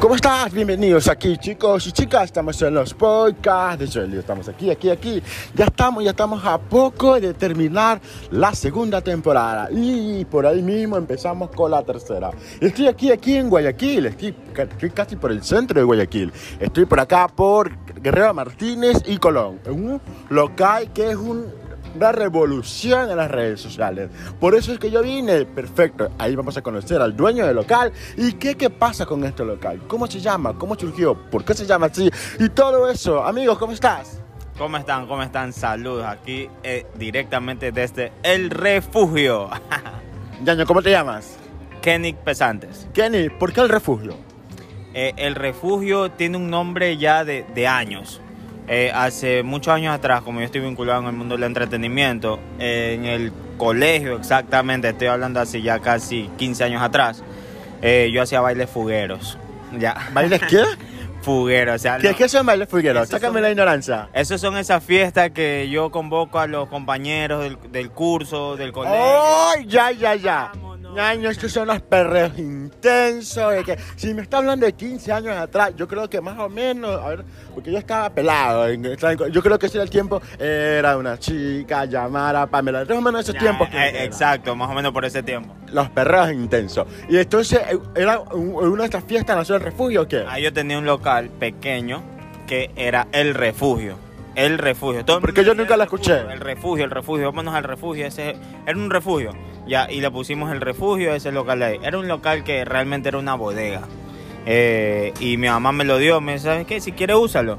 ¿Cómo estás? Bienvenidos aquí, chicos y chicas. Estamos en los podcasts de Joelio. Estamos aquí, aquí, aquí. Ya estamos, ya estamos a poco de terminar la segunda temporada. Y por ahí mismo empezamos con la tercera. Estoy aquí, aquí en Guayaquil. Estoy, estoy casi por el centro de Guayaquil. Estoy por acá por Guerrero Martínez y Colón. En un local que es un una revolución en las redes sociales. Por eso es que yo vine. Perfecto. Ahí vamos a conocer al dueño del local. ¿Y qué, qué pasa con este local? ¿Cómo se llama? ¿Cómo surgió? ¿Por qué se llama así? Y todo eso. Amigos, ¿cómo estás? ¿Cómo están? ¿Cómo están? Saludos aquí eh, directamente desde El Refugio. Yaño, ¿cómo te llamas? Kenny Pesantes. Kenny, ¿por qué el refugio? Eh, el refugio tiene un nombre ya de, de años. Eh, hace muchos años atrás, como yo estoy vinculado en el mundo del entretenimiento, eh, en el colegio exactamente, estoy hablando hace ya casi 15 años atrás, eh, yo hacía bailes fugueros. Ya. ¿Bailes qué? fugueros, o sea, ¿Qué, no. ¿Qué son bailes fugueros? Sácame son- la ignorancia. Esos son esas fiestas que yo convoco a los compañeros del, del curso, del colegio. ¡Ay, ya, ya, ya! Ñaño, estos son los perreos intensos. de que, si me está hablando de 15 años atrás, yo creo que más o menos, a ver, porque yo estaba pelado. yo creo que ese era el tiempo, era una chica, llamar a Pamela. Más o menos esos tiempos. eh, exacto, más o menos por ese tiempo. Los perreos intensos. Y entonces, eh, ¿era un- una de estas fiestas nació el refugio o qué? Ahí yo tenía un local pequeño que era el refugio. El refugio. Todo Porque yo nunca la escuché. refugio, El refugio, el refugio. Vámonos al refugio. Ese era un refugio. Ya, y le pusimos el refugio a ese local ahí. Era un local que realmente era una bodega. Eh, y mi mamá me lo dio. Me dice, ¿sabes qué? Si quieres, úsalo.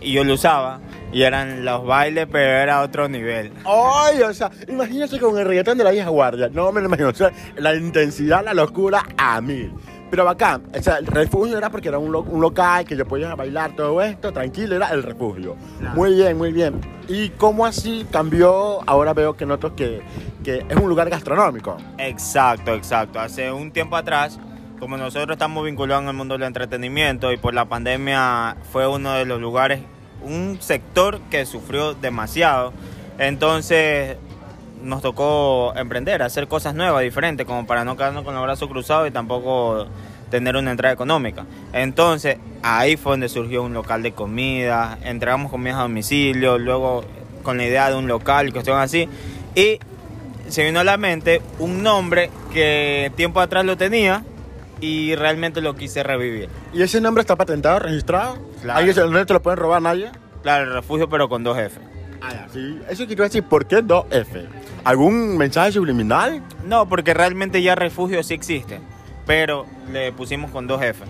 Y yo lo usaba. Y eran los bailes, pero era otro nivel. Ay, o sea, imagínate con el reggaetón de la vieja guardia. No me lo imagino. O sea, la intensidad, la locura a mil. Pero bacán. O sea, el refugio era porque era un, lo- un local que yo podía bailar todo esto, tranquilo, era el refugio. Claro. Muy bien, muy bien. ¿Y cómo así cambió? Ahora veo que noto que, que es un lugar gastronómico. Exacto, exacto. Hace un tiempo atrás, como nosotros estamos vinculados en el mundo del entretenimiento y por la pandemia fue uno de los lugares, un sector que sufrió demasiado. Entonces nos tocó emprender, hacer cosas nuevas, diferentes, como para no quedarnos con los brazos cruzados y tampoco tener una entrada económica. Entonces ahí fue donde surgió un local de comida, entregamos comidas a domicilio, luego con la idea de un local, cuestión así. Y se vino a la mente un nombre que tiempo atrás lo tenía y realmente lo quise revivir. ¿Y ese nombre está patentado, registrado? Claro. ¿Alguien se- no te lo pueden robar nadie? Claro, el refugio pero con dos F. Ah, sí. Eso quiero decir, ¿por qué 2F? ¿Algún mensaje subliminal? No, porque realmente ya refugio sí existe, pero le pusimos con dos F.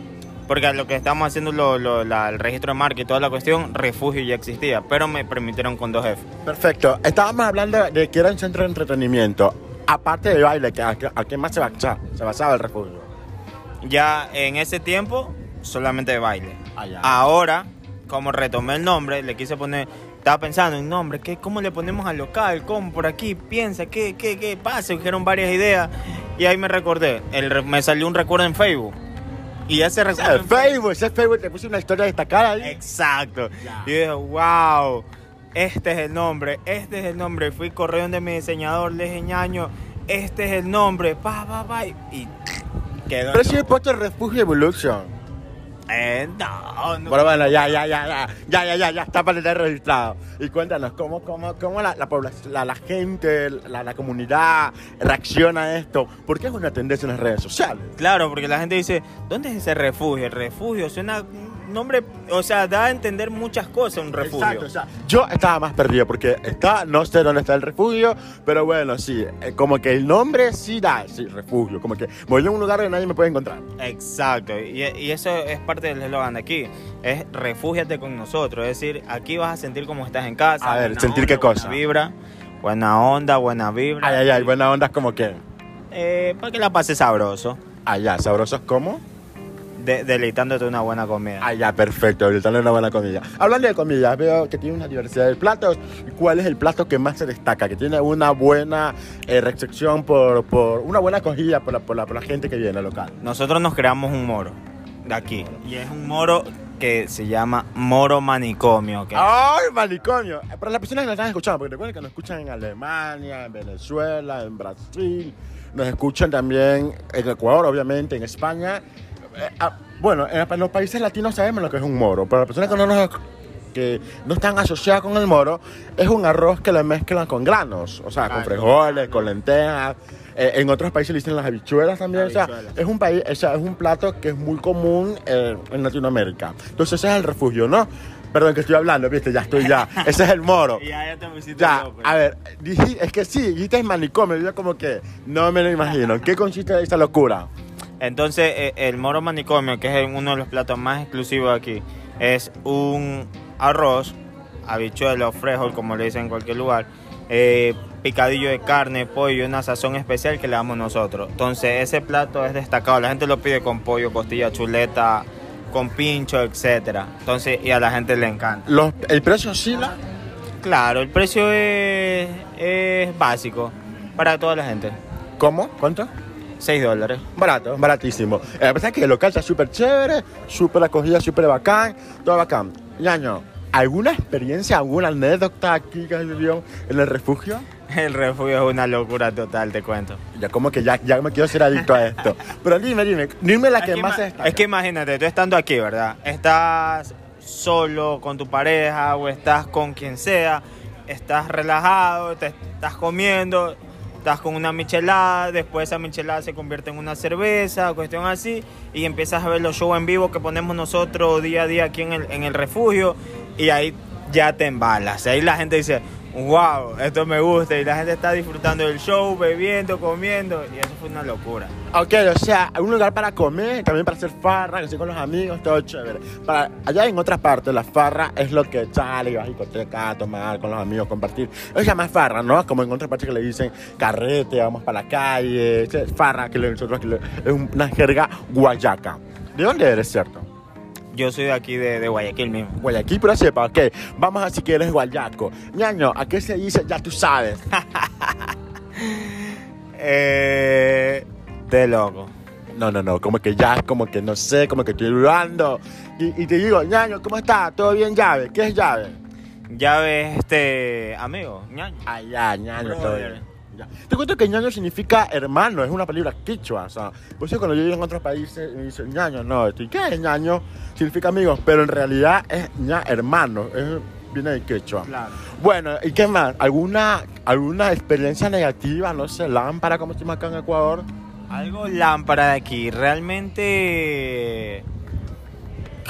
Porque lo que estamos haciendo, lo- lo- la- el registro de marca y toda la cuestión, refugio ya existía, pero me permitieron con dos F. Perfecto. Estábamos hablando de que era un centro de entretenimiento. Aparte de baile, ¿a, qué- a qué más se basaba, se basaba el refugio? Ya en ese tiempo, solamente de baile. Allá. Ahora, como retomé el nombre, le quise poner. Estaba pensando en nombre, ¿qué, ¿cómo le ponemos al local? ¿Cómo por aquí? Piensa, ¿qué, qué, qué pasa? Dijeron varias ideas. Y ahí me recordé. El, me salió un recuerdo en Facebook. Y ese recuerdo. Ah, en Facebook- ese Facebook te puse una historia destacada ahí. Exacto. Ya. Y yo dije, wow, este es el nombre, este es el nombre. Fui correo donde mi diseñador, le dije, ñaño, este es el nombre. Pa, pa, pa. Y quedó. Pero si he puesto el refugio Evolution. Eh, no, no. Bueno, bueno, ya, ya, ya, ya, ya, ya, ya, ya, está para estar registrado. Y cuéntanos, ¿cómo, cómo, cómo la, la, población- la, la gente, la, la comunidad reacciona a esto? Porque es una tendencia en las redes sociales. Claro, porque la gente dice, ¿dónde es ese refugio? El refugio suena nombre, o sea, da a entender muchas cosas un refugio. Exacto, o sea, yo estaba más perdido porque está, no sé dónde está el refugio, pero bueno, sí, eh, como que el nombre sí da, sí, refugio, como que voy a un lugar donde nadie me puede encontrar. Exacto, y, y eso es parte del eslogan de aquí, es refúgiate con nosotros, es decir, aquí vas a sentir como estás en casa. A ver, ¿sentir onda, qué cosa? Buena vibra, buena onda, buena vibra. Ay, ay, ay, buena onda es como que, Eh, para que la pases sabroso, allá, sabrosos como, de- deleitándote una buena comida. allá, perfecto, gritando una buena comida. Hablando de comida, veo que tiene una diversidad de platos. ¿Cuál es el plato que más se destaca? Que tiene una buena eh, recepción por, por, una buena acogida por la, por, la, por la gente que viene al local. Nosotros nos creamos un moro de aquí, y es un moro que se llama moro manicomio. que- ¡Ay, manicomio! Para las personas que nos están escuchando, porque recuerden que nos escuchan en Alemania, en Venezuela, en Brasil, nos escuchan también en Ecuador, obviamente, en España. Eh, ah, bueno, en, los países latinos sabemos lo que es un moro, pero las personas que no nos que no están asociadas con el moro, es un arroz que le mezclan con granos, o sea, con Ah, frijoles, con lentejas. Eh, en otros países le dicen las habichuelas también, o sea, Habichuelas. es un país, o sea, es un plato que es muy común eh, en Latinoamérica. Entonces ese es el refugio, ¿no? Perdón que estoy hablando, viste, ya estoy ya. Ese es el moro. Ya, ya te pusiste Ya, a ver, dije- es que sí, dijiste manicomio, yo como que no me lo imagino. ¿Qué consiste esa locura? Entonces, eh, el moro manicomio, que es uno de los platos más exclusivos aquí, es un arroz, habichuelo, frijol, como le dicen en cualquier lugar, eh, picadillo de carne, pollo, una sazón especial que le damos nosotros. Entonces, ese plato es destacado. La gente lo pide con pollo, costilla, chuleta, con pincho, etcétera. Entonces, y a la gente le encanta. Los, ¿El precio oscila? Claro, el precio es, es básico para toda la gente. ¿Cómo? ¿Cuánto? 6 dólares. Barato, baratísimo. Eh, a pesar que el local está súper chévere, súper acogida, súper bacán, todo bacán. Ñaño, ¿alguna experiencia, alguna anécdota aquí que vivió en el refugio? El refugio es una locura total, te cuento. Ya como que ya, ya me quiero ser adicto a esto. Pero dime, dime, dime la Es que, más destaca. Es que imagínate, tú estando aquí, ¿verdad? Estás solo con tu pareja o estás con quien sea, estás relajado, te estás comiendo, estás con una michelada, después esa michelada se convierte en una cerveza, cuestión así, y empiezas a ver los shows en vivo que ponemos nosotros día a día aquí en el, en el refugio, y ahí ya te embalas. Ahí la gente dice, wow, esto me gusta, y la gente está disfrutando del show, bebiendo, comiendo, y eso fue una locura. Ok, o sea, un lugar para comer, también para hacer farra, que con los amigos, todo chévere. Para, allá en otras partes, la farra es lo que sale, vas a discoteca, a tomar con los amigos, compartir. Eso se llama farra, ¿no? Como en otras partes que le dicen carrete, vamos para la calle, farra, que nosotros que es una jerga guayaca. ¿De dónde eres, cierto? Yo soy de aquí de, de Guayaquil mismo. Guayaquil, pero sepa, ok. Vamos a si quieres guayaco. Ñaño, ¿a qué se dice? Ya tú sabes. Eh, de loco. No, no, no, como que ya, como que no sé, como que estoy dudando. Y, y te digo, ñaño, ¿cómo está? ¿Todo bien, llave? ¿Qué es llave? Ves, este amigo, ñaño. Ay, ya, ñaño, todo bien. Ya. Te cuento que ñaño significa hermano, es una palabra quichua, o sea, por eso cuando yo llego en otros países me dicen ñaño, no, estoy, ¿qué es ñaño? Significa amigo, pero en realidad es ña, hermano, es, viene de quechua. Claro. Bueno, ¿y qué más? ¿Alguna, alguna experiencia negativa, no sé, lámpara como estamos acá en Ecuador? Algo lámpara de aquí. Realmente.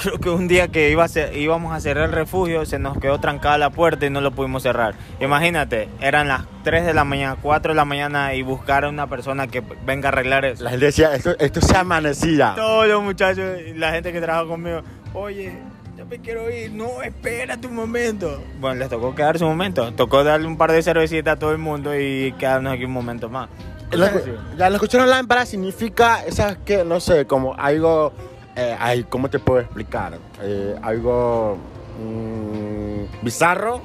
Creo que un día que iba a cer- íbamos a cerrar el refugio se nos quedó trancada la puerta y no lo pudimos cerrar. Imagínate, eran las 3 de la mañana, 4 de la mañana y buscar a una persona que venga a arreglar eso. La gente decía, esto, esto se amanecía. Todos los muchachos y la gente que trabaja conmigo, oye, ya me quiero ir, no, espérate un momento. Bueno, les tocó quedarse un momento, tocó darle un par de cervecitas a todo el mundo y quedarnos aquí un momento más. La, ya, la escucharon lámpara significa, ¿sabes qué? No sé, como algo, eh, ay, ¿cómo te puedo explicar? Eh, algo mm, bizarro,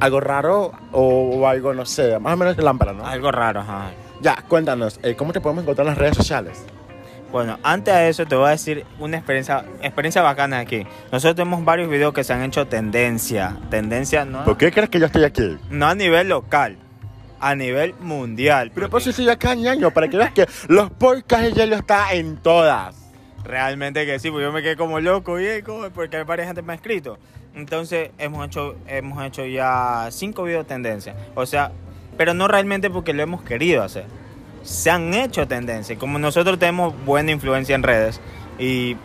algo raro o, o algo, no sé, más o menos lámpara, ¿no? Algo raro, ajá. Ya, cuéntanos, eh, ¿cómo te podemos encontrar en las redes sociales? Bueno, antes de eso te voy a decir una experiencia, experiencia bacana aquí. Nosotros tenemos varios videos que se han hecho tendencia, tendencia no, ¿Por qué crees que yo estoy aquí? no a nivel local, a nivel mundial. Pero por eso estoy acá, ñaño, para que veas que los podcasts de hielo está en todas. Realmente que sí, porque yo me quedé como loco, ¿cómo? porque varias gente me ha escrito. Entonces hemos hecho, hemos hecho ya cinco videos tendencia. O sea, pero no realmente porque lo hemos querido hacer. Se han hecho tendencia. Y Como nosotros tenemos buena influencia en redes y.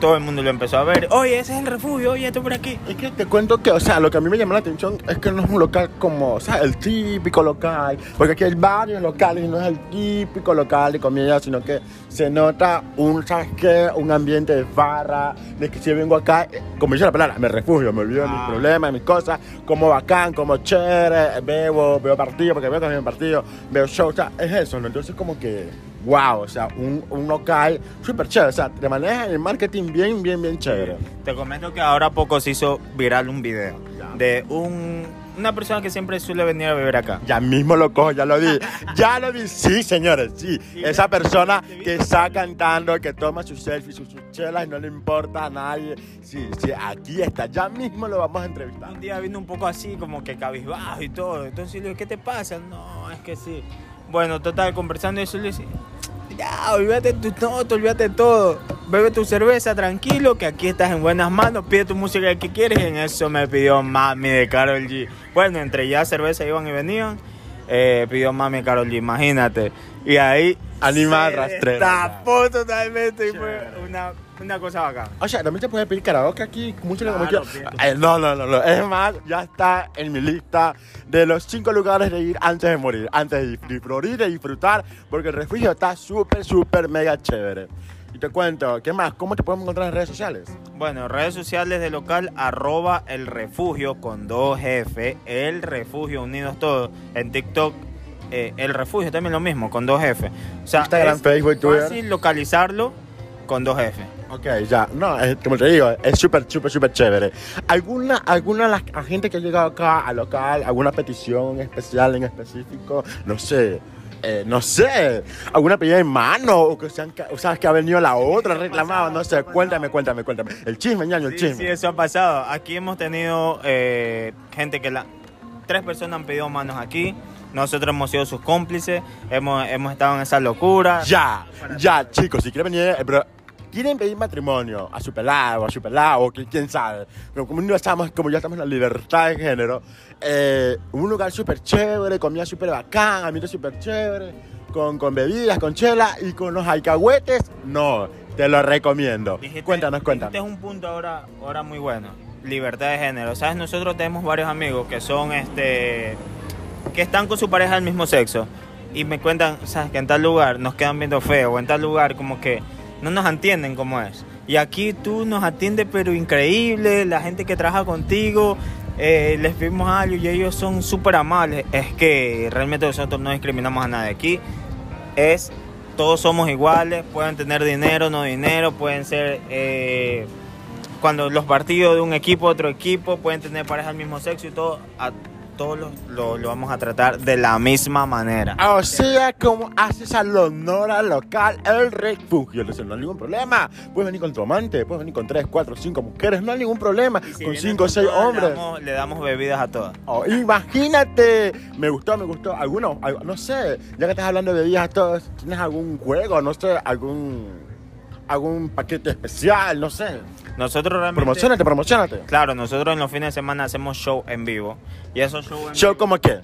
todo el mundo lo empezó a ver. Oye, ese es el refugio, oye, esto por aquí. Es que te cuento que, o sea, lo que a mí me llamó la atención es que no es un local como, o sea, el típico local, porque aquí hay varios locales y no es el típico local de comida, sino que se nota un, ¿sabes? Un ambiente de farra, de que si vengo acá, como dice la palabra, me refugio, me olvido de mis Ah. problemas, de mis cosas, como bacán, como chévere, veo, veo partido, porque veo también partido, veo show, o sea, es eso, ¿no? Entonces como que, wow, o sea, un, un local súper chévere, o sea, te manejan el marketing bien, bien, bien chévere. Te comento que ahora poco se hizo viral un video de un, una persona que siempre suele venir a beber acá. Ya mismo lo cojo, ya lo vi. Ya lo vi. Sí, señores, sí. Esa persona que está cantando, que toma sus selfies, sus, sus chelas y no le importa a nadie. Sí, sí, aquí está. Ya mismo lo vamos a entrevistar. Un día vino un poco así, como que cabizbajo y todo. Entonces le digo, ¿qué te pasa? No, es que sí. Bueno, total, conversando eso, le dice, ya, olvídate tu noto, olvídate todo. Bebe tu cerveza tranquilo, que aquí estás en buenas manos, pide tu música que quieres y en eso me pidió mami de Carol G. Bueno, entre ya cerveza iban y venían, eh, pidió mami de Carol G, imagínate. Y ahí Animal rastrero. Tapó totalmente y fue una, una cosa bacana. O sea, también te puedes pedir karaoke aquí, mucho Claro, como yo. Eh, no, no, no, no. Es más, ya está en mi lista de los cinco lugares de ir antes de morir, antes de disfrutar, de disfrutar, porque el refugio está súper, súper, mega chévere. Y te cuento, ¿qué más? ¿Cómo te podemos encontrar en redes sociales? Bueno, redes sociales de local, arroba el refugio con dos F, el refugio unidos todos. En TikTok, eh, el refugio también lo mismo, con dos F. O sea, Instagram, es Facebook, Twitter. fácil localizarlo con dos F. Ok, ya. No, es- como te digo, es súper, súper, súper chévere. ¿Alguna, alguna de la gente que ha llegado acá al local, alguna petición especial en específico? No sé. eh, no sé, alguna pedida en mano o que sean, o sabes que ha venido la otra reclamada, no sé, cuéntame, cuéntame, cuéntame. El chisme, ñaño, el Sí, chisme. sí, eso ha pasado. Aquí hemos tenido eh, gente que la... Tres personas han pedido manos aquí. Nosotros hemos sido sus cómplices. Hemos, hemos estado en esa locura. Ya, ya, chicos, si quieren venir, eh, pero quieren pedir matrimonio a su pelado, a su pelado, quién sabe. Pero como, no estamos, como ya estamos en la libertad de género, eh, un lugar súper chévere, comida súper bacán, ambiente súper chévere, con, con bebidas, con chela y con los alcahuetes, no, te lo recomiendo. Dijiste- cuéntanos, cuéntanos. Este es un punto ahora, ahora muy bueno. Libertad de género. Sabes, nosotros tenemos varios amigos que son este que están con su pareja del mismo sexo y me cuentan, sabes, que en tal lugar nos quedan viendo feo o en tal lugar como que no nos entienden como es. Y aquí tú nos atiendes pero increíble, la gente que trabaja contigo, eh, les pedimos algo y ellos son súper amables. Es que realmente nosotros no discriminamos a nadie aquí. Es, todos somos iguales, pueden tener dinero, no dinero, pueden ser... eh, cuando los partidos de un equipo, otro equipo, pueden tener pareja del mismo sexo y todo, todos los- lo, lo vamos a tratar de la misma manera. O sea, como haces al honor al local, el refugio. Entonces, no hay ningún problema. Puedes venir con tu amante, puedes venir con tres, cuatro, cinco mujeres, no hay ningún problema. Si con vienen cinco o seis todas, hombres. Le damos, le damos bebidas a todas. Oh, imagínate, me gustó, me gustó. Alguno, al- no sé, ya que estás hablando de bebidas a todos, ¿tienes algún juego, no sé, algún algún paquete especial, no sé? Nosotros realmente... Promocionate, promocionate. Claro, nosotros en los fines de semana hacemos show en vivo. Y esos shows en Show vivo- como qué?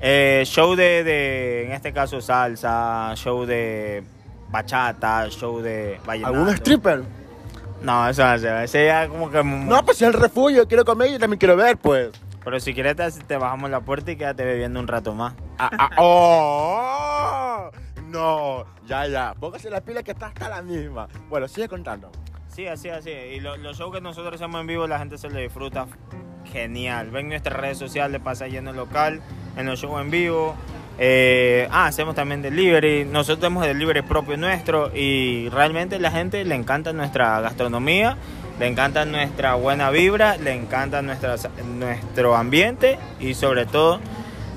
Eh, show de, de, en este caso, salsa, show de bachata, show de vallenato. ¿Algún stripper? No, eso no se Ese ya como que... No, pues es el refugio, quiero comer y también quiero ver, pues. Pero si quieres te, te bajamos la puerta y quédate bebiendo un rato más. Ah, ah, oh, no, ya, ya, póngase la pila que está hasta la misma. Bueno, sigue contando. Sí, así, así. Y lo- los shows que nosotros hacemos en vivo, la gente se le disfruta genial. Ven nuestras redes sociales, pasa lleno el local, en los shows en vivo. Eh, ah, hacemos también delivery. Nosotros tenemos delivery propio nuestro y realmente la gente le encanta nuestra gastronomía, le encanta nuestra buena vibra, le encanta nuestra, nuestro ambiente y sobre todo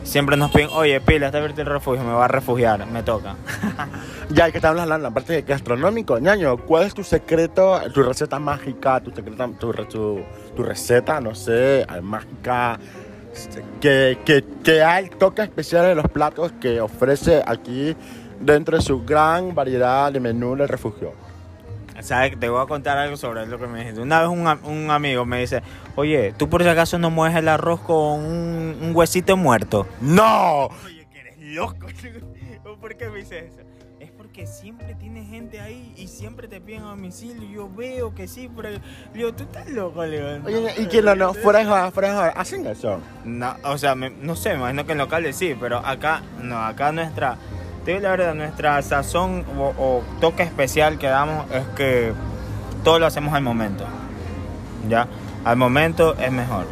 siempre nos piden, oye, pila, está abierto el refugio, me va a refugiar, me toca. Ya que estamos hablando, aparte de gastronómico, ñaño, ¿cuál es tu secreto, tu receta mágica, tu, secreta, tu, tu- tu receta, no sé, eh, mágica, que, que, que hay toque especial en los platos que ofrece aquí dentro de su gran variedad de menú del refugio? ¿Sabes? Te voy a contar algo sobre lo que me dijiste. Una vez un, un amigo me dice, oye, ¿tú por si acaso no mueves el arroz con un, un huesito muerto? ¡No! Oye, que eres loco. ¿Por qué me dice eso? Es porque siempre tiene gente ahí y siempre te piden a domicilio. Yo veo que sí, pero le digo, tú estás loco, le digo. Oye, ¿y quién no, no? Fuera de joda, fuera de joda, ¿hacen eso? No, o sea, me- no sé, me imagino que en locales sí, pero acá, no, acá nuestra, digo la verdad, nuestra sazón o, o toque especial que damos es que todo lo hacemos al momento, ¿ya? Al momento es mejor,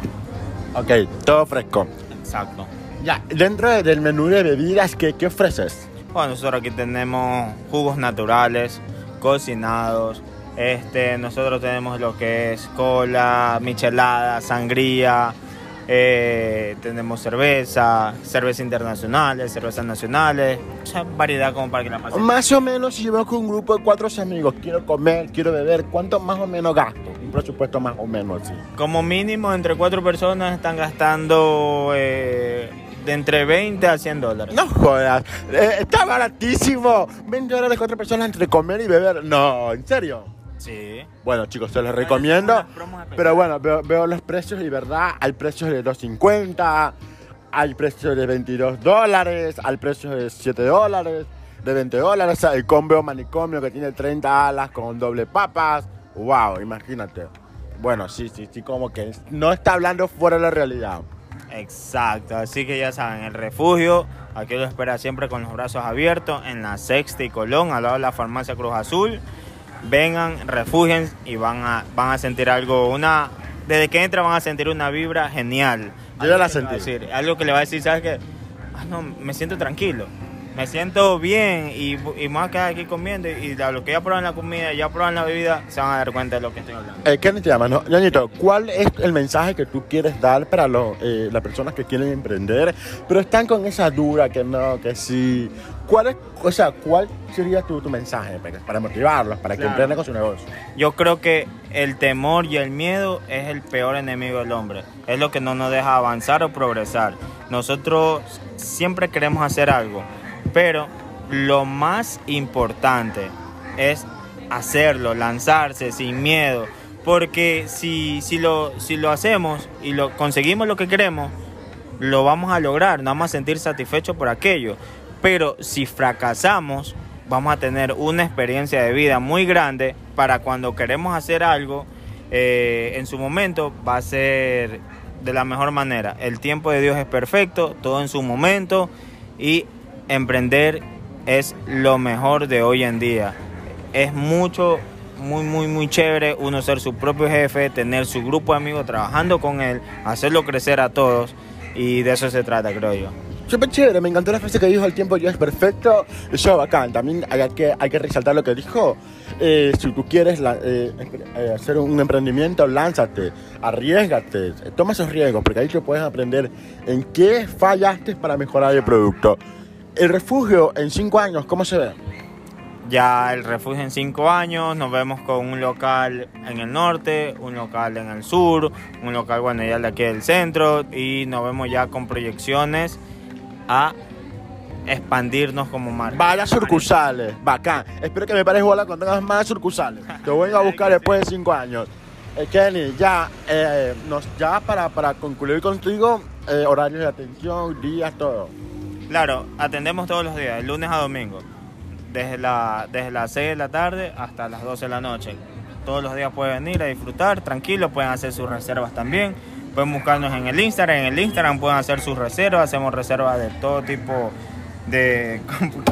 Ok, todo fresco. exacto. Ya, dentro de- del menú de bebidas, ¿qué, qué ofreces? Bueno, nosotros aquí tenemos jugos naturales, cocinados, este, nosotros tenemos lo que es cola, michelada, sangría, eh, tenemos cerveza, cerveza internacionales, cervezas nacionales, variedad como para que la pasen. Más o menos, si yo con un grupo de cuatro amigos, quiero comer, quiero beber, ¿cuánto más o menos gasto? Un presupuesto más o menos así. Como mínimo, entre cuatro personas están gastando eh, de entre 20 a 100 dólares. No jodas, eh, está baratísimo. 20 dólares cuatro personas entre comer y beber. No, ¿en serio? Sí. Bueno, chicos, se los recomiendo. Pero bueno, veo, veo los precios y verdad, hay precios de 2.50, hay precios de 22 dólares, hay precios de 7 dólares, de 20 dólares, el combo manicomio que tiene 30 alas con doble papas. Wow, imagínate. Bueno, sí, sí, sí, como que no está hablando fuera de la realidad. Exacto, así que ya saben, el refugio, aquí lo espera siempre con los brazos abiertos, en la Sexta y Colón, al lado de la farmacia Cruz Azul. Vengan, refugien y van a, van a sentir algo, una... Desde que entran van a sentir una vibra genial. Yo ya la que sentí. decir, algo que le va a decir, ¿sabes qué? Ah, no, me siento tranquilo. Me siento bien y, y me voy a quedar aquí comiendo y a lo que ya prueban la comida, ya prueban la bebida, se van a dar cuenta de lo que estoy hablando. Eh, ¿Qué te llamas? No? Ñañito, ¿cuál es el mensaje que tú quieres dar para los, eh, las personas que quieren emprender, pero están con esa duda que no, que sí? ¿Cuál, es, o sea, ¿cuál sería tu, tu mensaje para, para motivarlos, para que Claro. emprendan con su negocio? Yo creo que el temor y el miedo es el peor enemigo del hombre. Es lo que no nos deja avanzar o progresar. Nosotros siempre queremos hacer algo, pero lo más importante es hacerlo, lanzarse sin miedo. Porque si, si, lo, si lo hacemos y lo conseguimos lo que queremos, lo vamos a lograr, nos vamos a sentir satisfechos por aquello. Pero si fracasamos, vamos a tener una experiencia de vida muy grande para cuando queremos hacer algo, eh, en su momento va a ser de la mejor manera. El tiempo de Dios es perfecto, todo en su momento y emprender es lo mejor de hoy en día. Es mucho, muy, muy, muy chévere uno ser su propio jefe, tener su grupo de amigos trabajando con él, hacerlo crecer a todos y de eso se trata, creo yo. Súper chévere, me encantó la frase que dijo, el tiempo ya es perfecto. Eso bacán, también hay que, hay que resaltar lo que dijo. Eh, si tú quieres la- eh, eh, hacer un emprendimiento, lánzate, arriesgate, toma esos riesgos, porque ahí tú puedes aprender en qué fallaste para mejorar el producto. El refugio en cinco años, ¿cómo se ve? Ya el refugio en cinco años, nos vemos con un local en el norte, un local en el sur, un local, bueno, ya de aquí del centro, y nos vemos ya con proyecciones a expandirnos como marca. Varias sucursales, bacán. Espero que me pares bola cuando tengas más sucursales. Te voy a buscar después de cinco años. Eh, Kenny, ya, eh, nos, ya para, para concluir contigo, eh, horarios de atención, días, todo. Claro, atendemos todos los días, lunes a domingo, desde, la, desde las 6 de la tarde hasta las 12 de la noche. Todos los días pueden venir a disfrutar, tranquilos, pueden hacer sus reservas también. Pueden buscarnos en el Instagram, en el Instagram pueden hacer sus reservas, hacemos reservas de todo tipo de,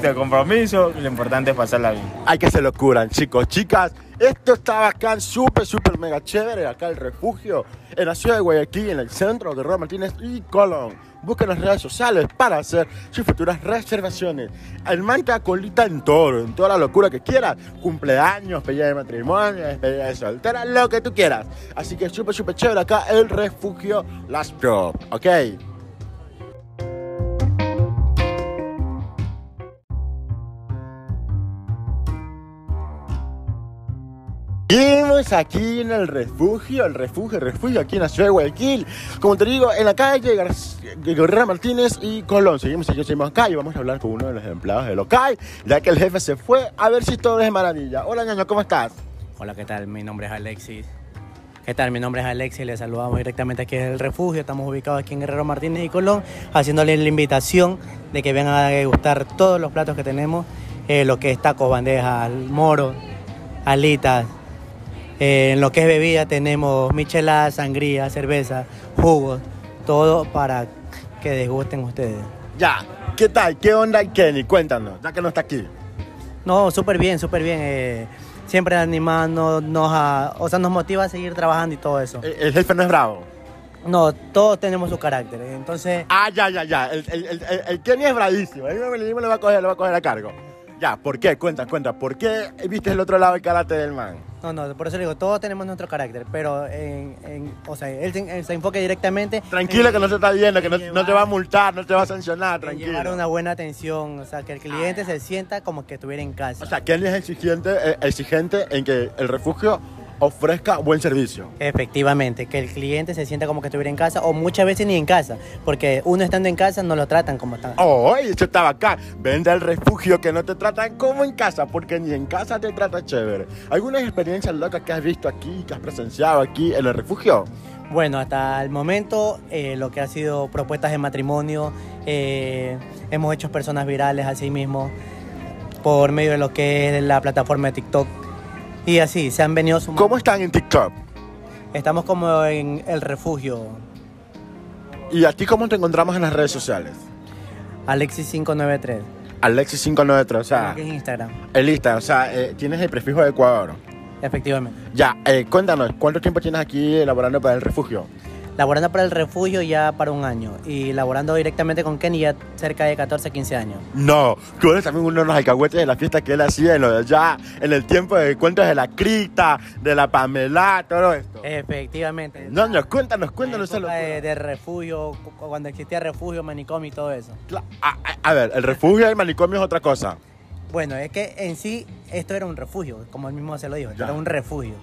de compromiso. Lo importante es pasarla bien. Hay que se lo curan, chicos, chicas. Esto está bacán, súper, súper mega chévere. Acá el refugio en la ciudad de Guayaquil, en el centro de Roa Martínez y Colón. Busquen las redes sociales para hacer sus futuras reservaciones. El man te acolita en todo, en toda la locura que quieras. Cumpleaños, pedida de matrimonio, despedida de soltera, lo que tú quieras. Así que súper, súper chévere acá el refugio Last Drop, ¿ok? Seguimos aquí en el refugio, el refugio, el refugio aquí en la ciudad de Guayaquil. Como te digo, en la calle Gar- Guerrera Martínez y Colón. Seguimos aquí, seguimos acá y vamos a hablar con uno de los empleados del local, ya que el jefe se fue, a ver si todo es maravilla. Hola, ñaño, ¿cómo estás? Hola, ¿qué tal? Mi nombre es Alexis. ¿Qué tal? Mi nombre es Alexis. Les saludamos directamente aquí en el refugio. Estamos ubicados aquí en Guerrero Martínez y Colón, haciéndole la invitación de que vengan a degustar todos los platos que tenemos, eh, lo que es tacos, bandejas, moro, alitas. Eh, en lo que es bebida tenemos micheladas, sangría, cerveza, jugos, todo para que desgusten ustedes. Ya, ¿qué tal? ¿Qué onda, Kenny? Cuéntanos, ya que no está aquí. No, súper bien, súper bien. eh, siempre animando, nos, a- o sea, nos motiva a seguir trabajando y todo eso. El, el jefe no es bravo. No, todos tenemos su carácter. eh, Entonces, Ah, ya, ya, ya. El, el, el, Kenny es bravísimo. Ahí me, me, me lo va a coger, lo va a coger a cargo. Ya, ¿por qué? Cuenta, cuenta. ¿Por qué viste el otro lado el karate del man? no, no, por eso le digo, todos tenemos nuestro carácter, pero en, en- o sea, él se, él se enfoca directamente. Tranquilo en- que no se está viendo, que no, te va a multar, no te va a sancionar, en tranquilo. llevar una buena atención, o sea, que el cliente se sienta como que estuviera en casa. O sea, Kenny es exigente, eh, exigente en que el refugio ofrezca buen servicio. Efectivamente, que el cliente se sienta como que estuviera en casa o muchas veces ni en casa, porque uno estando en casa no lo tratan como está. Oh, eso estaba acá. Vende el refugio que no te tratan como en casa, porque ni en casa te trata chévere. ¿Algunas experiencias locas que has visto aquí, que has presenciado aquí en el refugio? Bueno, hasta el momento eh, lo que ha sido propuestas de matrimonio, eh, hemos hecho personas virales así mismo por medio de lo que es la plataforma de TikTok. Y así, se han venido sumando. ¿Cómo están en TikTok? Estamos como en el refugio. ¿Y a ti cómo te encontramos en las redes sociales? Alexis593. Alexis593, o sea, es Instagram, el Insta, o sea, eh, tienes el prefijo de Ecuador. efectivamente. Ya, eh, cuéntanos, ¿cuánto tiempo tienes aquí elaborando para el refugio? Laborando para el refugio ya para un año y laborando directamente con Kenny ya cerca de 14, 15 años. No, tú eres también uno de los alcahuetes de la fiesta que él hacía en lo de allá, en el tiempo de cuentos de la cripta, de la Pamela, todo esto. Efectivamente. No, no, cuéntanos, La cuéntanos época de, refugio, cu- cuando existía refugio, manicomio y todo eso. Cla- A, a- a ver, el refugio y el manicomio es otra cosa. Bueno, es que en sí esto era un refugio, como él mismo se lo dijo, Ya. era un refugio.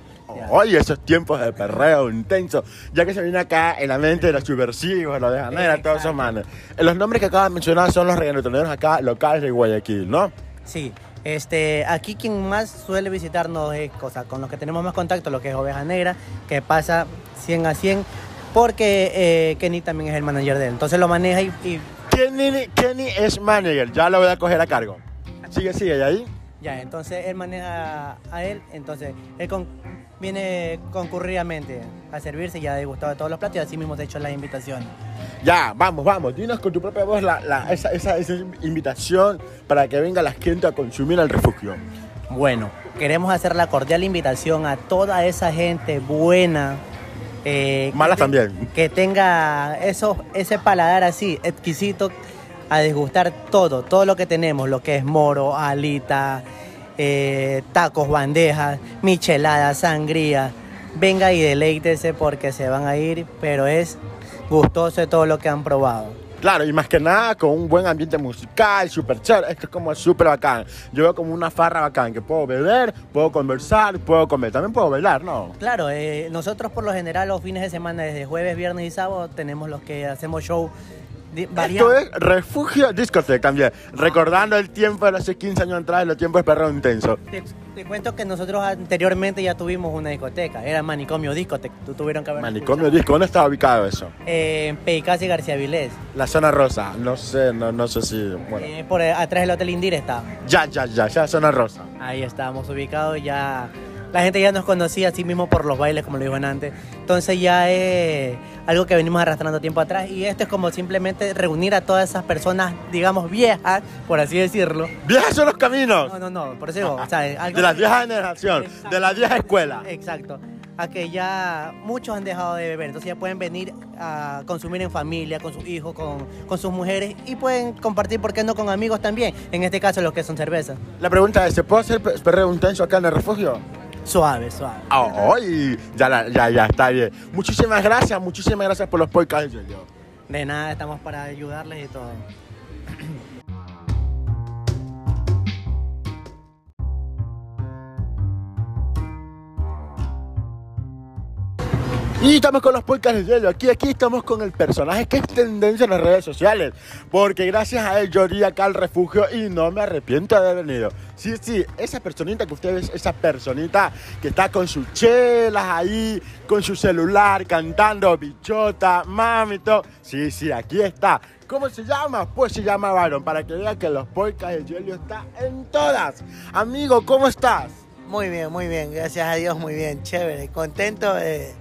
Oye, esos tiempos de perreo intenso, ya que se viene acá en la mente de los subversivos, los de Janera, todos esos manes. Eh, Los nombres que acabas de mencionar son los reggaetoneros acá locales de Guayaquil, ¿no? Sí, este, aquí quien más suele visitarnos es, cosa, con los que tenemos más contacto, lo que es Oveja Negra, que pasa 100 a 100, porque eh, Kenny también es el manager de él. Entonces lo maneja y, y Kenny, Kenny es manager, ya lo voy a coger a cargo. Sigue, sigue, ¿y ahí? ya, entonces él maneja a él, entonces él con- viene concurridamente a servirse y ha degustado de todos los platos y así mismo te he hecho las invitaciones. Ya, vamos, vamos, dinos con tu propia voz la, la- esa, esa- esa invitación para que venga la gente a consumir al refugio. Bueno, queremos hacer la cordial invitación a toda esa gente buena. eh, que Malas te- también. Que tenga eso, ese paladar así, exquisito, a desgustar todo, todo lo que tenemos, lo que es moro, alita, eh, tacos, bandejas, michelada, sangría. Venga y deleítese porque se van a ir, pero es gustoso todo lo que han probado. Claro, y más que nada con un buen ambiente musical, súper chévere. Esto es como súper bacán. Yo veo como una farra bacán, que puedo beber, puedo conversar, puedo comer. También puedo bailar, ¿no? Claro, eh, nosotros por lo general los fines de semana, desde jueves, viernes y sábado, tenemos los que hacemos show Esto es Refugio Discoteca también. Recordando el tiempo de hace 15 años atrás, los tiempos de perreo intenso. Te, te cuento que nosotros anteriormente ya tuvimos una discoteca, era Manicomio Discoteca, tú tuvieron que haber Manicomio Disco, ¿dónde está ubicado eso? Eh, en Peicás y García Vilés, La zona rosa. No sé, no, no sé si. Bueno. Eh, por eh, atrás del Hotel Indir está. Ya, ya, ya, ya, zona rosa. Ahí estábamos ubicados, ya la gente ya nos conocía así mismo por los bailes, como lo dijo antes. Entonces ya es algo que venimos arrastrando tiempo atrás y esto es como simplemente reunir a todas esas personas, digamos, viejas, por así decirlo. Viajes son los caminos. No, no, no, por eso digo, o sea, algo- De la vieja generación, de la vieja escuela. Exacto. A que ya muchos han dejado de beber, entonces ya pueden venir a consumir en familia, con sus hijos, con, con sus mujeres y pueden compartir, ¿por qué no?, con amigos también. En este caso, los que son cerveza. La pregunta es: ¿se puede hacer pe- perreo intenso acá en el refugio? Suave, suave. ¡Ay! Ya, la- ya, ya, está bien. Muchísimas gracias, muchísimas gracias por los podcasts. De nada, estamos para ayudarles y todo. Y estamos con los podcasts de Yello. Aquí, aquí estamos con el personaje que es tendencia en las redes sociales. Porque gracias a él yo iría acá al refugio y no me arrepiento de haber venido. Sí, sí, esa personita que ustedes, esa personita que está con sus chelas ahí, con su celular, cantando bichota, mami, todo. Sí, sí, aquí está. ¿Cómo se llama? Pues se llama Byron, para que vean que los podcasts de Yelio está en todas. Amigo, ¿cómo estás? Muy bien, muy bien, gracias a Dios, muy bien, chévere, contento de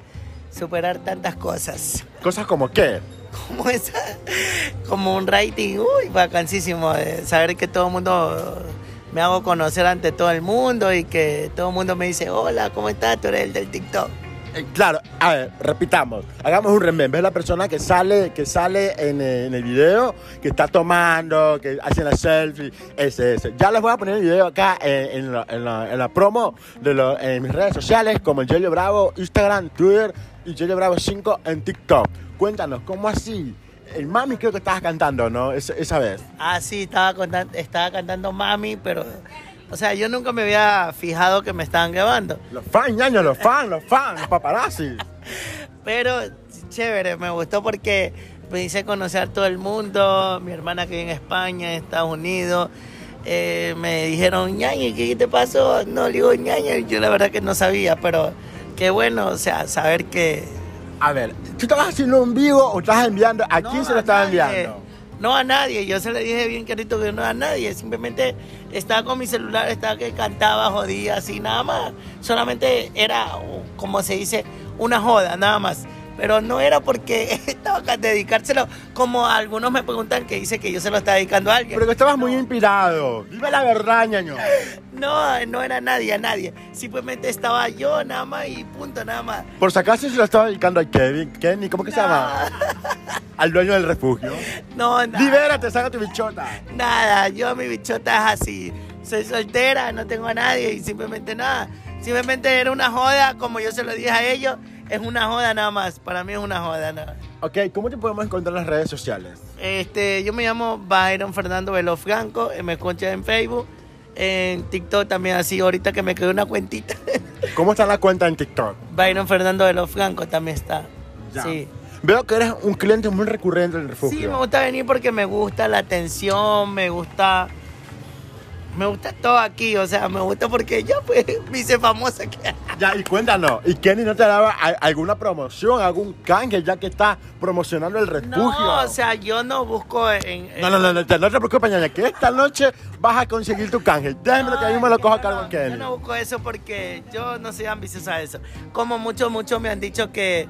superar tantas cosas. Cosas como qué. Como esa, como un rating, uy, vacancísimo, de saber que todo el mundo me hago conocer ante todo el mundo y que todo el mundo me dice, hola, ¿cómo estás? Tú eres el del TikTok. Eh, claro, a ver, repitamos, hagamos un remember. Es la persona que sale, que sale en, eh, en el video, que está tomando, que hace la selfie, ese, ese. Ya les voy a poner el video acá eh, en, la, en la- en la promo de lo- en mis redes sociales, como Jelio Bravo, Instagram, Twitter y Jelio Bravo 5 en TikTok. Cuéntanos, ¿cómo así? El mami creo que estabas cantando, ¿no? Esa, esa vez. Ah, sí, estaba, estaba cantando Mami, pero O sea, yo nunca me había fijado que me estaban grabando. Los fans, ñaño, los fans, los fans, los paparazzi. Pero chévere, me gustó porque me hice conocer a todo el mundo. Mi hermana que vive en España, en Estados Unidos. eh, me dijeron, ñaño, ¿qué te pasó? No, le digo, ñaño. Yo la verdad que no sabía, pero qué bueno, o sea, saber que. A ver, ¿tú estabas haciendo un vivo o estás enviando? ¿A quién se lo estabas enviando? No a nadie, yo se le dije bien clarito que no a nadie, simplemente estaba con mi celular, estaba que cantaba, jodía, así nada más. Solamente era, como se dice, una joda, nada más. Pero no era porque estaba dedicárselo, como algunos me preguntan que dice que yo se lo estaba dedicando a alguien. Pero que estabas muy inspirado. Dime la verdad, ñaño. No, no era nadie, a nadie. Simplemente estaba yo nada más y punto, nada más. Por si acaso se lo estaba dedicando a Kevin. Kenny, ¿cómo que se llama? Al dueño del refugio. No, nada. Libérate, saca tu bichota. Nada, yo mi bichota es así. Soy soltera, no tengo a nadie y simplemente nada. Simplemente era una joda, como yo se lo dije a ellos, es una joda nada más. Para mí es una joda nada. Ok, ¿cómo te podemos encontrar en las redes sociales? Este, yo me llamo Byron Fernando Velo Franco, eh, me escucha en Facebook, en TikTok también así, ahorita que me quedó una cuentita. ¿Cómo está la cuenta en TikTok? Byron Fernando Velo Franco también está. Ya. Sí. Veo que eres un cliente muy recurrente del refugio. Sí, me gusta venir porque me gusta la atención, me gusta. Me gusta todo aquí, o sea, me gusta porque yo pues me hice famosa. Ya, y cuéntanos, ¿y Kenny no te daba alguna promoción, algún canje ya que está promocionando el refugio? No, o sea, yo no busco en. en- No, no, no, no, te- no te preocupes, ñaña, que esta noche vas a conseguir tu canje. Déjame que yo me lo cojo a cargo no, Kenny. Yo no busco eso porque yo no soy ambiciosa a eso. Como muchos, muchos me han dicho que,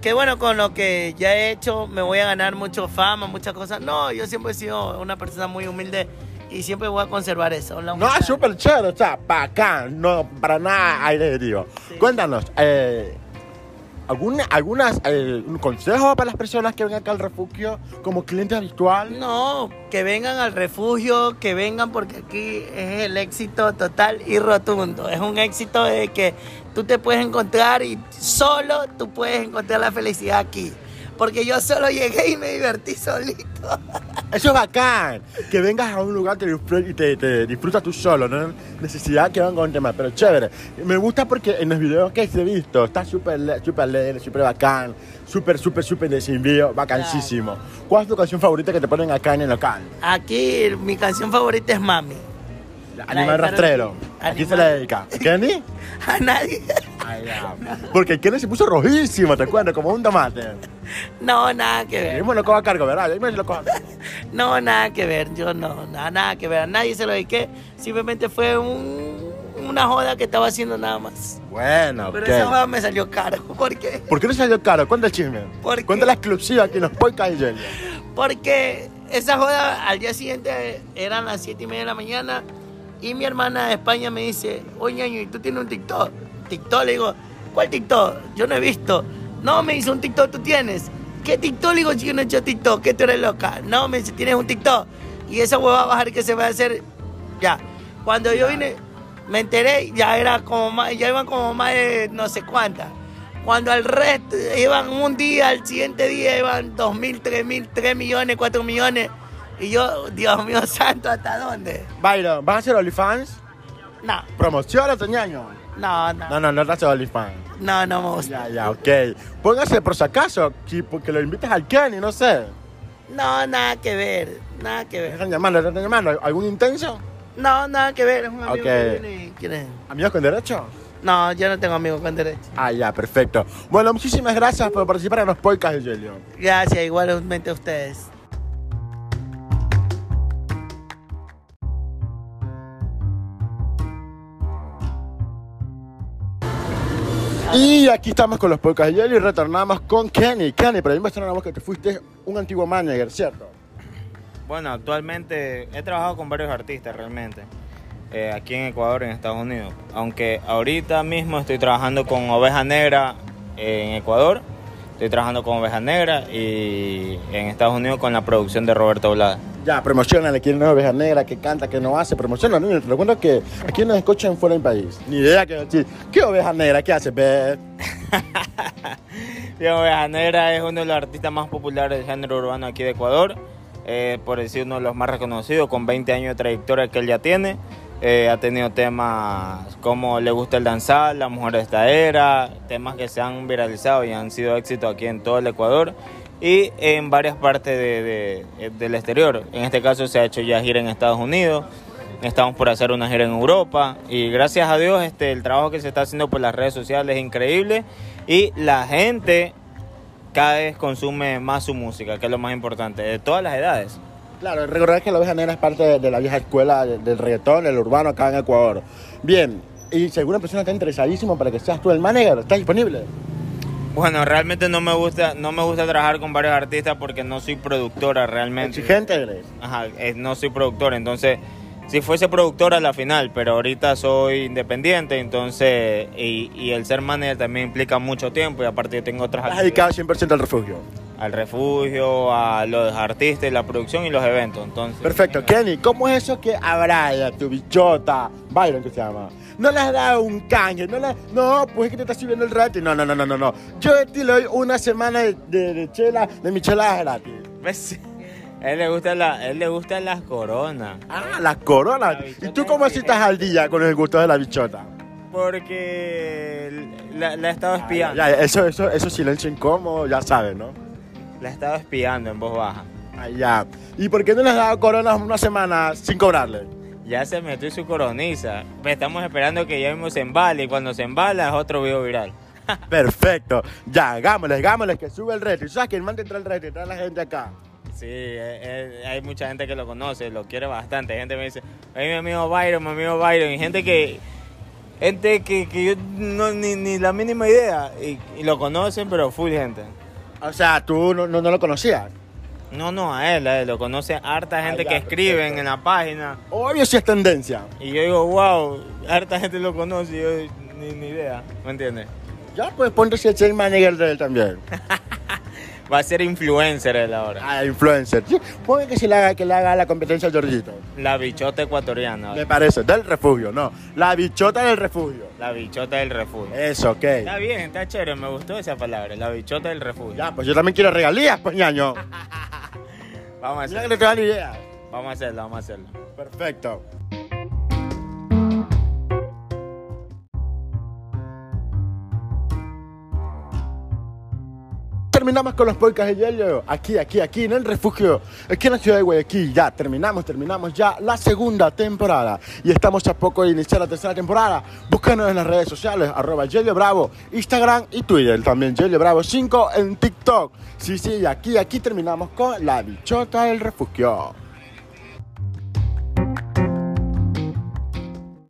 que bueno, con lo que ya he hecho me voy a ganar mucho fama, muchas cosas. No, yo siempre he sido una persona muy humilde y siempre voy a conservar eso. la No, es súper chévere, o sea, bacán, no, para nada aire digo. Cuéntanos, eh, ¿algún, algunas, eh, un consejo para las personas que vengan acá al refugio como cliente habitual? No, que vengan al refugio, que vengan porque aquí es el éxito total y rotundo. Es un éxito de que tú te puedes encontrar y solo tú puedes encontrar la felicidad aquí. Porque yo solo llegué y me divertí solito. Eso es bacán, que vengas a un lugar disfr- y te, te disfrutas tú solo, no hay necesidad que vengan con tema, pero chévere. Me gusta porque en los videos que he visto está súper súper alegre, súper bacán, súper, súper, súper desinvío, bacanísimo. ¿Cuál es tu canción favorita que te ponen acá en el local? Aquí mi canción favorita es Mami. Animal rastrero. ¿A quién se le dedica? ¿A Kenny? A nadie. Ay, ya. Porque Kenny se puso rojísimo, te cuento, como un tomate. No, nada que Yo ver. me lo cojo a cargo, ¿verdad? Yo me lo cojo. No, nada que ver. Yo no, nada, nada que ver. A nadie se lo dediqué. Simplemente fue un- una joda que estaba haciendo nada más. Bueno, Pero ok. esa joda me salió caro. ¿Por qué? ¿Por qué no salió caro? Cuenta el chisme. ¿Por qué? Cuenta la exclusiva podcasts de Yelia. Porque esa joda al día siguiente eran las 7 y media de la mañana y mi hermana de España me dice, oye, ñaño, ¿y tú tienes un TikTok? TikTok, le digo, ¿cuál TikTok? Yo no he visto. No, me dice, un TikTok tú tienes. ¿Qué TikTok? Le digo, yo no he hecho TikTok, que tú eres loca. No, me dice, tienes un TikTok. Y esa hueva va a bajar que se va a hacer, ya. Cuando yo vine, me enteré, ya era como más, ya iban como más de no sé cuántas. Cuando al resto iban un día, al siguiente día iban dos mil, tres mil, tres millones, cuatro millones. Y yo, Dios mío santo, ¿hasta dónde? Byron, ¿vas a hacer OnlyFans? No, Promociona, ñaño. no, no, No, no, no te haces OnlyFans. no, no me gusta. Ya, ya, ok. Póngase por si acaso, si- porque lo invitas al Kenny, no sé. No, nada que ver, nada que ver. están llamando, están llamando. ¿Algún intenso? No, nada que ver, es un amigo Ok. que viene y quiere- ¿Amigos con derecho? No, yo no tengo amigos con derecho. Ah, ya, perfecto. Bueno, muchísimas gracias por participar en los podcasts de Yelio. Gracias, igualmente a ustedes. Y aquí estamos con los podcasts de y retornamos con Kenny. Kenny, pero ahí me estrenamos que te fuiste un antiguo manager, ¿cierto? Bueno, actualmente he trabajado con varios artistas realmente. eh, aquí en Ecuador, en Estados Unidos. Aunque ahorita mismo estoy trabajando con Oveja Negra eh, en Ecuador. Estoy trabajando con Oveja Negra y en Estados Unidos con la producción de Roberto Blada. Ya, promocionale, quién es oveja negra, que canta, que no hace, promociona, niño. Te lo cuento que aquí nos escuchan fuera del país. Ni idea que decir, ¿qué oveja negra? ¿Qué hace? Ve? Oveja Negra es uno de los artistas más populares del género urbano aquí de Ecuador. eh, por decir uno de los más reconocidos, con 20 años de trayectoria que él ya tiene. Eh, ha tenido temas como Le gusta el danzar, La mujer de esta era, temas que se han viralizado y han sido éxito aquí en todo el Ecuador y en varias partes de- del exterior. En este caso se ha hecho ya gira en Estados Unidos, estamos por hacer una gira en Europa y gracias a Dios este, el trabajo que se está haciendo por las redes sociales es increíble y la gente cada vez consume más su música, que es lo más importante, de todas las edades. Claro, recordar que la oveja negra es parte de, de la vieja escuela de- del reggaetón, del urbano acá en Ecuador. Bien, y si alguna persona está interesadísimo para que seas tú el manager, ¿está disponible? Bueno, realmente no me gusta, no me gusta trabajar con varios artistas porque no soy productora realmente. Exigente eres. Ajá, eh, no soy productor, entonces si fuese productora a la final, pero ahorita soy independiente, entonces y, y el ser manager también implica mucho tiempo y aparte yo tengo otras actividades dedicado 100% al refugio. al refugio, a los artistas, la producción y los eventos, entonces. Perfecto. Kenny, ¿cómo es eso que a Brian, tu bichota, Byron que se llama, no le has dado un canje? No, le- no pues es que te estás subiendo el rating. No, no, no, no, no, no. Yo a ti le doy una semana de, de, de chela, de mi chela gratis. Él le gusta la, él le gustan las coronas. Ah, las coronas. La ¿Y tú cómo así estás al día con el gusto de la bichota? Porque la, la he estado espiando. ya, ya, eso, eso, eso silencio incómodo, ya sabes, ¿no? La he estado espiando en voz baja. Ah, ya. ¿Y por qué no le has dado coronas una semana sin cobrarle? Ya se metió su coroniza. Estamos esperando que ya mismo se embale y cuando se embala es otro video viral. Perfecto. Ya, hagámosle, hagámosle que sube el reto. ¿Y sabes quién manda entrar el reto? Trae a la gente acá. Sí, eh, eh, hay mucha gente que lo conoce, lo quiere bastante. Gente me dice, ay, mi amigo Byron, mi amigo Byron. Y gente que, gente que, que yo no, ni, ni la mínima idea. Y, y lo conocen, pero full gente. O sea, tú no, no, no lo conocías. No, no, a él, a él lo conoce harta gente Ah, ya, que escriben en la página. Obvio si es tendencia. Y yo digo, wow, harta gente lo conoce y yo ni, ni idea. ¿Me entiendes? Ya, pues ponte si es el manager de él también. Va a ser influencer él ahora. Ah, influencer. Sí, ponle que, se le haga, que le haga la competencia a Georgito. La bichota ecuatoriana. Me parece, del refugio, no. La bichota del refugio. La bichota del refugio. Eso, ok. Está bien, está chévere, me gustó esa palabra, la bichota del refugio. Ya, pues yo también quiero regalías, pues ñaño. Vamos a Mira que hacerlo, estoy dando ideas. vamos a hacerlo, vamos a hacerlo. Perfecto. Terminamos con los podcasts de Yelio, aquí, aquí, aquí en el refugio, aquí en la ciudad de Guayaquil. Ya terminamos, terminamos ya la segunda temporada y estamos a poco de iniciar la tercera temporada. Búscanos en las redes sociales, arroba Yelio Bravo, Instagram y Twitter. También Yelio Bravo 5 en TikTok. Sí, sí, aquí, aquí terminamos con la bichota del refugio.